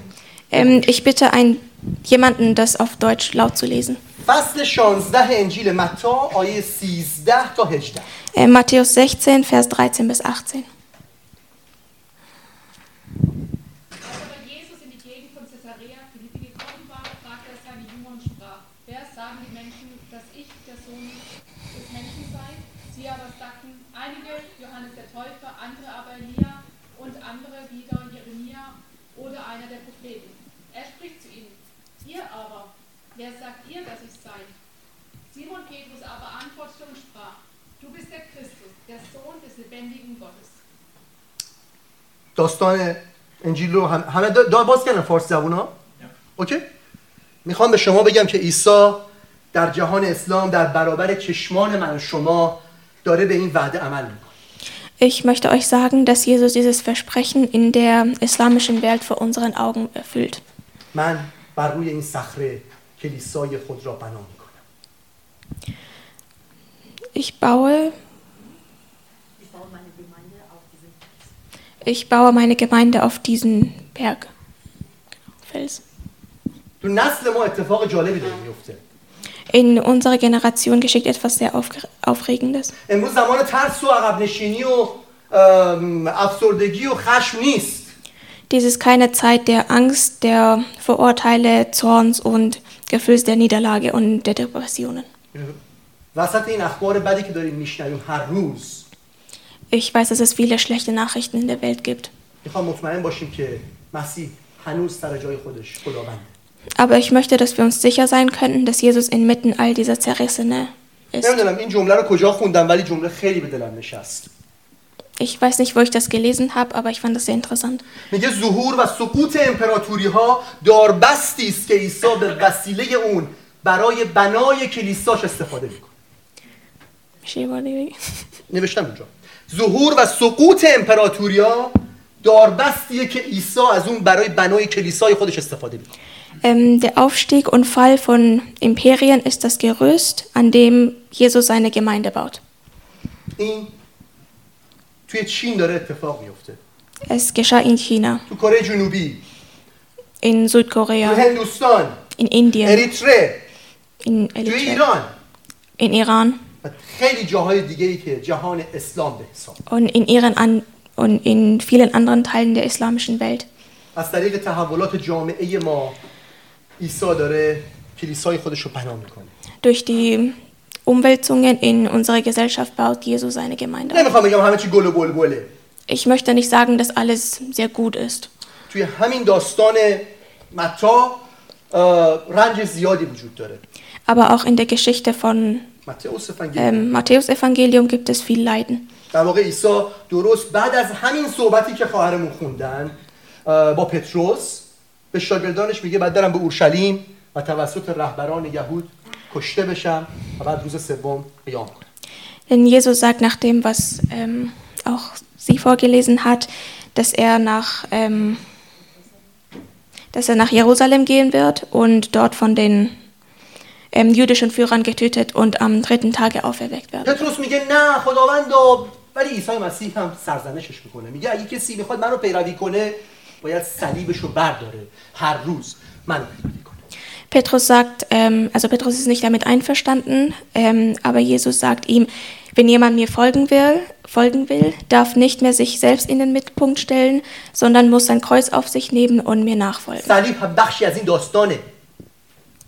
[SPEAKER 2] Ähm, ich bitte ein, jemanden, das auf Deutsch laut zu lesen.
[SPEAKER 1] فصل 16 انجیل متا آیه 13 تا 18
[SPEAKER 2] Äh, Matthäus 16, Vers 13 bis 18.
[SPEAKER 4] aber antwortete und sprach, du bist der Christus, der Sohn des lebendigen Gottes.
[SPEAKER 1] داستان انجیل رو هم همه دا, باز کردن فارسی زبون ها اوکی می‌خوام به شما بگم که عیسی در جهان اسلام در برابر چشمان من و شما داره به این وعده عمل می‌کنه
[SPEAKER 2] Ich möchte euch sagen, dass Jesus dieses Versprechen in der islamischen Welt vor unseren Augen erfüllt.
[SPEAKER 1] من بر روی این صخره کلیسای خود را بنا می‌کنم
[SPEAKER 2] Ich baue.
[SPEAKER 3] Ich baue meine Gemeinde auf
[SPEAKER 2] diesen Berg. Fels. In unserer Generation geschieht etwas sehr Aufregendes. Dies ist keine Zeit der Angst, der Vorurteile, Zorns und Gefühls der Niederlage und der Depressionen.
[SPEAKER 1] وسط این اخبار بدی که داریم میشنویم هر روز
[SPEAKER 2] Ich weiß, dass es viele schlechte Nachrichten in der Welt gibt.
[SPEAKER 1] میخوام مطمئن باشیم که مسیح هنوز سر جای خودش خداونده
[SPEAKER 2] Aber ich möchte, dass wir uns sicher sein könnten, dass Jesus inmitten all dieser Zerrissene ist.
[SPEAKER 1] نمیدونم این جمله رو کجا خوندم ولی جمله خیلی به دلم نشست
[SPEAKER 2] Ich weiß nicht, wo ich das gelesen habe, aber ich fand das sehr interessant.
[SPEAKER 1] میگه ظهور و سقوط امپراتوری ها داربستی است که عیسی به وسیله اون برای بنای کلیساش استفاده میکنه نوشتم اینجا ظهور و سقوط امپراتوری ها داربستیه که عیسی از اون برای بنای کلیسای خودش استفاده میکنه
[SPEAKER 2] Ähm, der Aufstieg und Fall von Imperien ist das Gerüst, an dem Jesus seine Gemeinde baut.
[SPEAKER 1] این توی چین داره اتفاق میفته
[SPEAKER 2] Es geschah in China,
[SPEAKER 1] تو کره جنوبی
[SPEAKER 2] in
[SPEAKER 1] تو
[SPEAKER 2] Südkorea,
[SPEAKER 1] هندوستان
[SPEAKER 2] in Indien,
[SPEAKER 1] اریتره
[SPEAKER 2] in,
[SPEAKER 1] توی
[SPEAKER 2] Eritrea,
[SPEAKER 1] ایران
[SPEAKER 2] in Iran
[SPEAKER 1] و خیلی جاهای دیگه ای که جهان اسلام به حساب
[SPEAKER 2] und in Iran an, und in vielen anderen Teilen der islamischen Welt.
[SPEAKER 1] از طریق تحولات جامعه ما عیسی داره کلیسای خودش رو بنا میکنه
[SPEAKER 2] Durch die Umwälzungen in unserer Gesellschaft baut Jesus seine Gemeinde auf.
[SPEAKER 1] نمیخوام بگم همه چی گل و بلبله
[SPEAKER 2] Ich möchte nicht sagen, dass alles sehr gut ist.
[SPEAKER 1] توی همین داستان متا اه، رنج زیادی وجود داره
[SPEAKER 2] Aber auch in der Geschichte von
[SPEAKER 1] متئوس فنگیل
[SPEAKER 2] ähm, Matthäus-Evangelium gibt es viel Leiden.
[SPEAKER 1] در واقع عیسی درست بعد از همین صحبتی که خواهرمون خوندن اه، با پتروس به شاگردانش میگه بعد برم به اورشلیم و توسط رهبران یهود کشته بشم و بعد روز سوم قیام کنم
[SPEAKER 2] Denn Jesus sagt nach dem, was ähm, auch sie vorgelesen hat, dass er nach ähm, dass er nach Jerusalem gehen wird und dort von den ähm, jüdischen Führern getötet und am dritten Tage auferweckt wird.
[SPEAKER 1] پتروس میگه نه خداوندا ولی عیسی مسیح هم سرزنشش میکنه میگه اگه کسی میخواد منو پیروی کنه باید صلیبش رو برداره هر روز منو پیروی کنه
[SPEAKER 2] Petrus sagt, ähm, also Petrus ist nicht damit einverstanden, ähm, aber Jesus sagt ihm, wenn jemand mir folgen will, folgen will, darf nicht mehr sich selbst in den Mittelpunkt stellen, sondern muss sein Kreuz auf sich nehmen und mir nachfolgen.
[SPEAKER 1] صلیب هم بخشی از این داستانه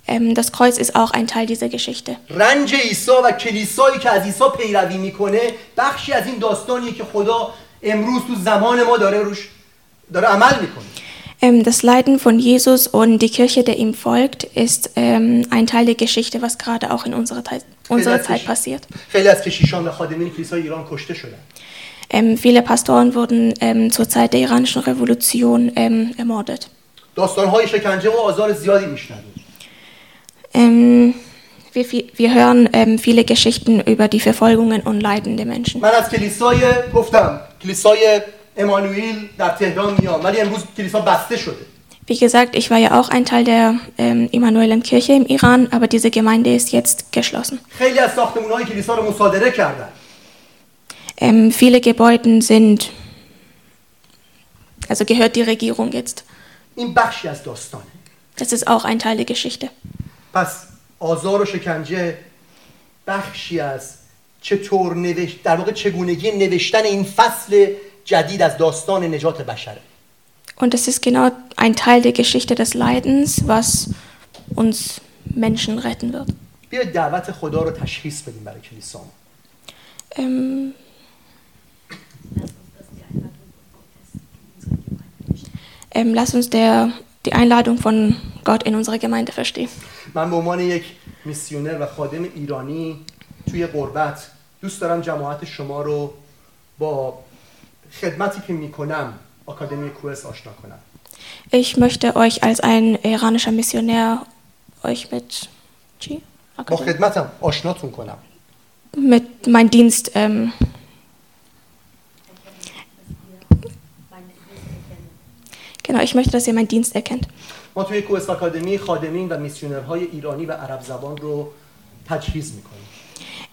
[SPEAKER 2] Ähm, das Kreuz ist auch ein Teil dieser Geschichte.
[SPEAKER 1] رنج عیسی و کلیسایی که از عیسی پیروی میکنه بخشی از این داستانیه که خدا امروز تو زمان ما داره روش داره عمل میکنه
[SPEAKER 2] Ähm, das Leiden von Jesus und die Kirche, der ihm folgt, ist ähm, ein Teil der Geschichte, was gerade auch in unserer, Zeit-
[SPEAKER 1] خیلی
[SPEAKER 2] unserer
[SPEAKER 1] از,
[SPEAKER 2] Zeit
[SPEAKER 1] کش-
[SPEAKER 2] passiert.
[SPEAKER 1] خیلی از کشیشان و خادمین کلیسای ایران کشته شدن
[SPEAKER 2] Ähm, viele Pastoren wurden ähm, zur Zeit der iranischen Revolution ähm, ermordet.
[SPEAKER 1] داستانهای شکنجه و آزار زیادی میشنویم
[SPEAKER 2] Ähm, wir, vi- wir hören ähm, viele Geschichten über die Verfolgungen und Leiden der Menschen.
[SPEAKER 1] من از کلیسای گفتم کلیسای امانوئیل در تهران میام ولی امروز کلیسا بسته شده
[SPEAKER 2] Wie gesagt, ich war ja auch ein Teil der ähm, Immanuelen Kirche im Iran, aber diese Gemeinde ist jetzt geschlossen.
[SPEAKER 1] خیلی از ساختمون کلیسا رو مصادره کردن
[SPEAKER 2] Ähm, viele Gebäude sind, also gehört die Regierung jetzt.
[SPEAKER 1] این بخشی از داستانه
[SPEAKER 2] Das ist auch ein Teil der Geschichte.
[SPEAKER 1] پس آزار و شکنجه بخشی از چطور نوشت در واقع چگونگی نوشتن این فصل جدید از داستان نجات بشره
[SPEAKER 2] Und es ist genau ein Teil der Geschichte des Leidens, was uns Menschen retten wird.
[SPEAKER 1] بیاید دعوت خدا رو تشخیص بدیم برای کلیسامون
[SPEAKER 2] Ähm, ähm, lass uns der, die Einladung von Gott in unsere Gemeinde verstehen.
[SPEAKER 1] من به عنوان یک میسیونر و خادم ایرانی توی غربت دوست دارم جماعت شما رو با خدمتی که می‌کنم آکادمی کوس آشنا کنم
[SPEAKER 2] Ich möchte euch als ein iranischer Missionär euch mit, Chi?
[SPEAKER 1] با خدمتم آشناتون کنم
[SPEAKER 2] mit meinem Dienst ähm, Genau, ich möchte, dass ihr meinen Dienst erkennt.
[SPEAKER 1] ما توی کوس آکادمی خادمین و میسیونرهای ایرانی و عرب زبان رو تجهیز می‌کنیم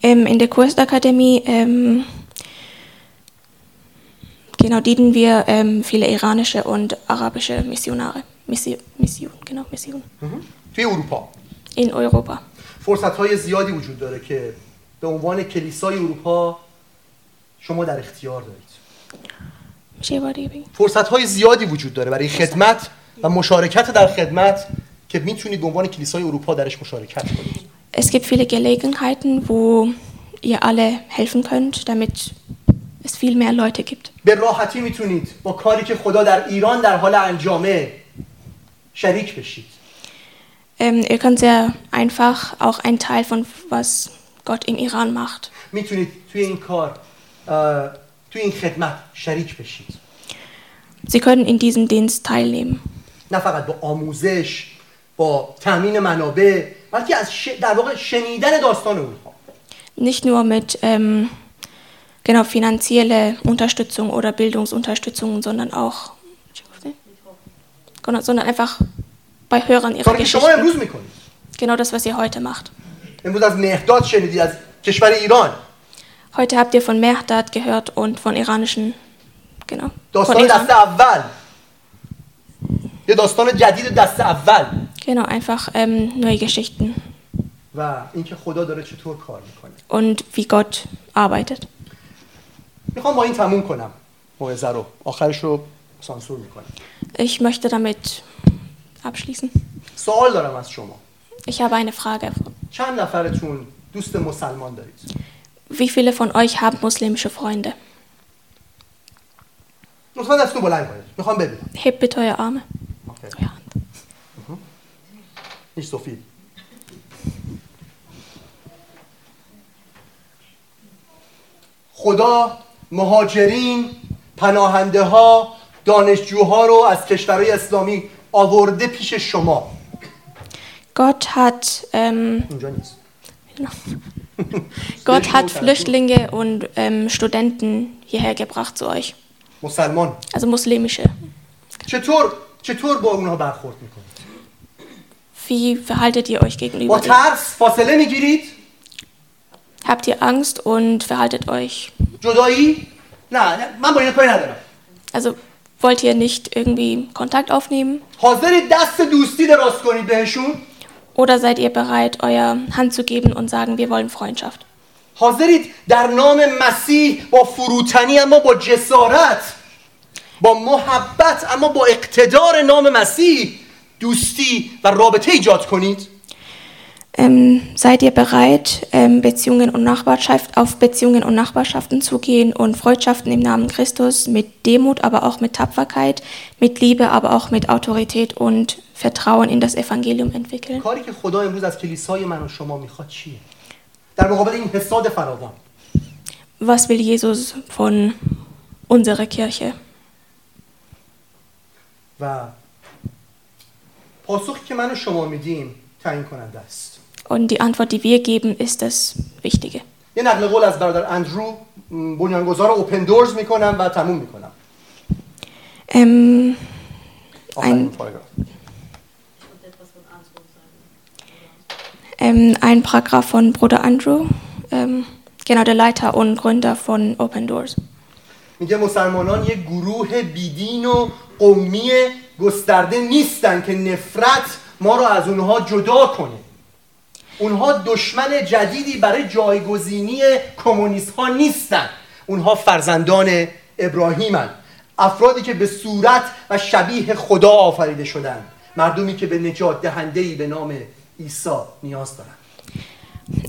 [SPEAKER 2] in der Kurstakademie ähm, genau, dienen wir ähm, viele iranische und arabische Missionare. Mission, Mission, genau, Mission.
[SPEAKER 1] توی اروپا
[SPEAKER 2] In Europa.
[SPEAKER 1] فرصت های زیادی وجود داره که به عنوان کلیسای اروپا شما در اختیار دارید. فرصت های زیادی وجود داره برای خدمت و مشارکت در خدمت که می‌تونید به عنوان کلیسای اروپا درش مشارکت کنید
[SPEAKER 2] Es gibt viele Gelegenheiten, wo ihr alle helfen könnt, damit es viel mehr Leute gibt.
[SPEAKER 1] به راحتی می‌تونید با کاری که خدا در ایران در حال انجامه شریک بشید
[SPEAKER 2] Ähm, ihr könnt sehr einfach auch ein Teil von was Gott im Iran macht.
[SPEAKER 1] می‌تونید توی این کار توی این خدمت شریک بشید
[SPEAKER 2] Sie können in diesem Dienst teilnehmen.
[SPEAKER 1] نه فقط با آموزش با تامین منابع بلکه از ش... در واقع شنیدن داستان اروپا
[SPEAKER 2] Nicht nur mit ähm, genau finanzielle Unterstützung oder Bildungsunterstützung, sondern auch genau, sondern einfach bei Hörern ihrer
[SPEAKER 1] کاری که شما
[SPEAKER 2] Geschichten.
[SPEAKER 1] امروز میکنید
[SPEAKER 2] Genau das, was ihr heute macht.
[SPEAKER 1] امروز از مهداد شنیدید از کشور ایران
[SPEAKER 2] Heute habt ihr von Mehdad gehört und von iranischen, genau. Von
[SPEAKER 1] داستان
[SPEAKER 2] Iran.
[SPEAKER 1] دست اول یه داستان جدید دست اول
[SPEAKER 2] Genau, einfach ähm, neue Geschichten
[SPEAKER 1] و اینکه خدا داره چطور کار میکنه
[SPEAKER 2] und wie Gott arbeitet.
[SPEAKER 1] میخوام با این تموم کنم موعظه رو آخرش رو سانسور میکنم
[SPEAKER 2] Ich möchte damit abschließen.
[SPEAKER 1] سوال دارم از شما
[SPEAKER 2] Ich habe eine Frage.
[SPEAKER 1] چند نفرتون دوست مسلمان دارید
[SPEAKER 2] Wie viele von euch haben muslimische Freunde?
[SPEAKER 1] لطفا دستتون بلند کنید میخوام ببینم
[SPEAKER 2] Hebt bitte eure Arme. Hand.
[SPEAKER 1] نیست سفید خدا مهاجرین پناهنده ها دانشجوها رو از کشورهای اسلامی آورده پیش شما
[SPEAKER 2] Gott hat, ähm, Gott hat Flüchtlinge und ähm, Studenten hierher gebracht zu euch.
[SPEAKER 1] مسلمان
[SPEAKER 2] Also muslimische.
[SPEAKER 1] چطور چطور با اونها برخورد می‌کنید
[SPEAKER 2] Wie verhaltet ihr euch
[SPEAKER 1] با
[SPEAKER 2] gegenüber denen?
[SPEAKER 1] ترس فاصله میگیرید
[SPEAKER 2] Habt ihr Angst und verhaltet euch?
[SPEAKER 1] جدایی نه نه، من با این کاری ندارم
[SPEAKER 2] Also wollt ihr nicht irgendwie Kontakt aufnehmen?
[SPEAKER 1] حاضرید دست دوستی دراز کنید بهشون
[SPEAKER 2] Oder seid ihr bereit, euer Hand zu geben und sagen, wir wollen Freundschaft?
[SPEAKER 1] حاضرید در نام مسیح با فروتنی اما با جسارت با محبت اما با اقتدار نام مسیح دوستی و رابطه ایجاد کنید
[SPEAKER 2] Ähm, seid ihr bereit, ähm, Beziehungen und Nachbarschaft auf Beziehungen und Nachbarschaften zu gehen und Freundschaften im Namen Christus mit Demut, aber auch mit Tapferkeit, mit Liebe, aber auch mit Autorität und Vertrauen in das Evangelium entwickeln?
[SPEAKER 1] کاری که خدا امروز از کلیسای من و شما میخواد چیه در مقابل این حساد فراوان
[SPEAKER 2] Was will Jesus von unserer Kirche?
[SPEAKER 1] و
[SPEAKER 2] Und die Antwort, die wir geben, ist das Wichtige.
[SPEAKER 1] یه نقل قول از برادر اندرو م، بنیانگذار اوپن دورز میکنم و تموم میکنم
[SPEAKER 2] Ähm,
[SPEAKER 1] Auch
[SPEAKER 2] Ein-
[SPEAKER 1] einen Paragraph.
[SPEAKER 2] ähm, ein Paragraph von Bruder Andrew, ähm, genau der Leiter und Gründer von Open Doors.
[SPEAKER 1] میگه مسلمانان یک گروه بیدین و قومی گسترده نیستن که نفرت ما رو از اونها جدا کنه. اونها دشمن جدیدی برای جایگزینی کمونیست ها نیستن. اونها فرزندان ابراهیمن. افرادی که به صورت و شبیه خدا آفریده شدن. مردمی که به نجات دهندهی به نام عیسی نیاز دارن.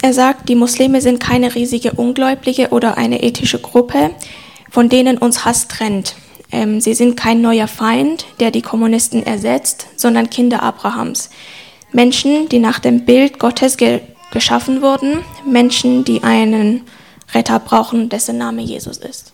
[SPEAKER 2] Er sagt, die Muslime sind keine riesige Ungläubige oder eine ethische Gruppe, von denen uns Hass trennt. Ähm, sie sind kein neuer Feind, der die Kommunisten ersetzt, sondern Kinder Abrahams. Menschen, die nach dem Bild Gottes ge geschaffen wurden, Menschen, die einen Retter brauchen, dessen Name Jesus ist.